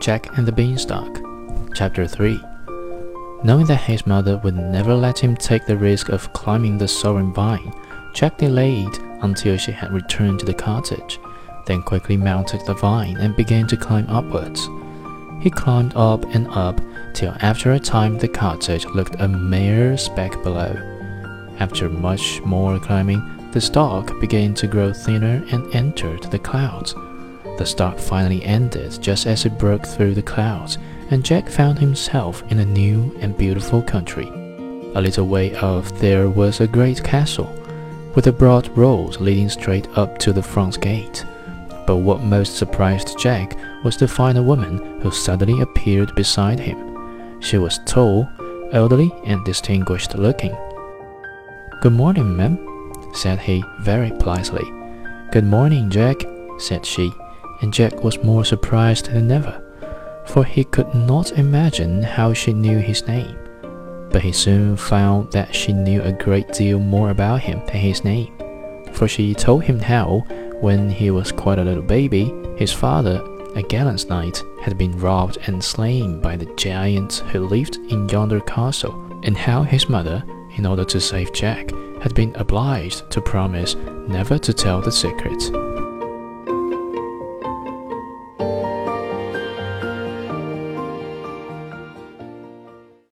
Jack and the Beanstalk, Chapter 3 Knowing that his mother would never let him take the risk of climbing the soaring vine, Jack delayed until she had returned to the cottage, then quickly mounted the vine and began to climb upwards. He climbed up and up till after a time the cottage looked a mere speck below. After much more climbing, the stalk began to grow thinner and entered the clouds. The stalk finally ended just as it broke through the clouds, and Jack found himself in a new and beautiful country. A little way off there was a great castle, with a broad road leading straight up to the front gate. But what most surprised Jack was to find a woman who suddenly appeared beside him. She was tall, elderly, and distinguished looking. Good morning, ma'am, said he very politely. Good morning, Jack, said she and Jack was more surprised than ever, for he could not imagine how she knew his name. But he soon found that she knew a great deal more about him than his name, for she told him how, when he was quite a little baby, his father, a gallant knight, had been robbed and slain by the giant who lived in yonder castle, and how his mother, in order to save Jack, had been obliged to promise never to tell the secret.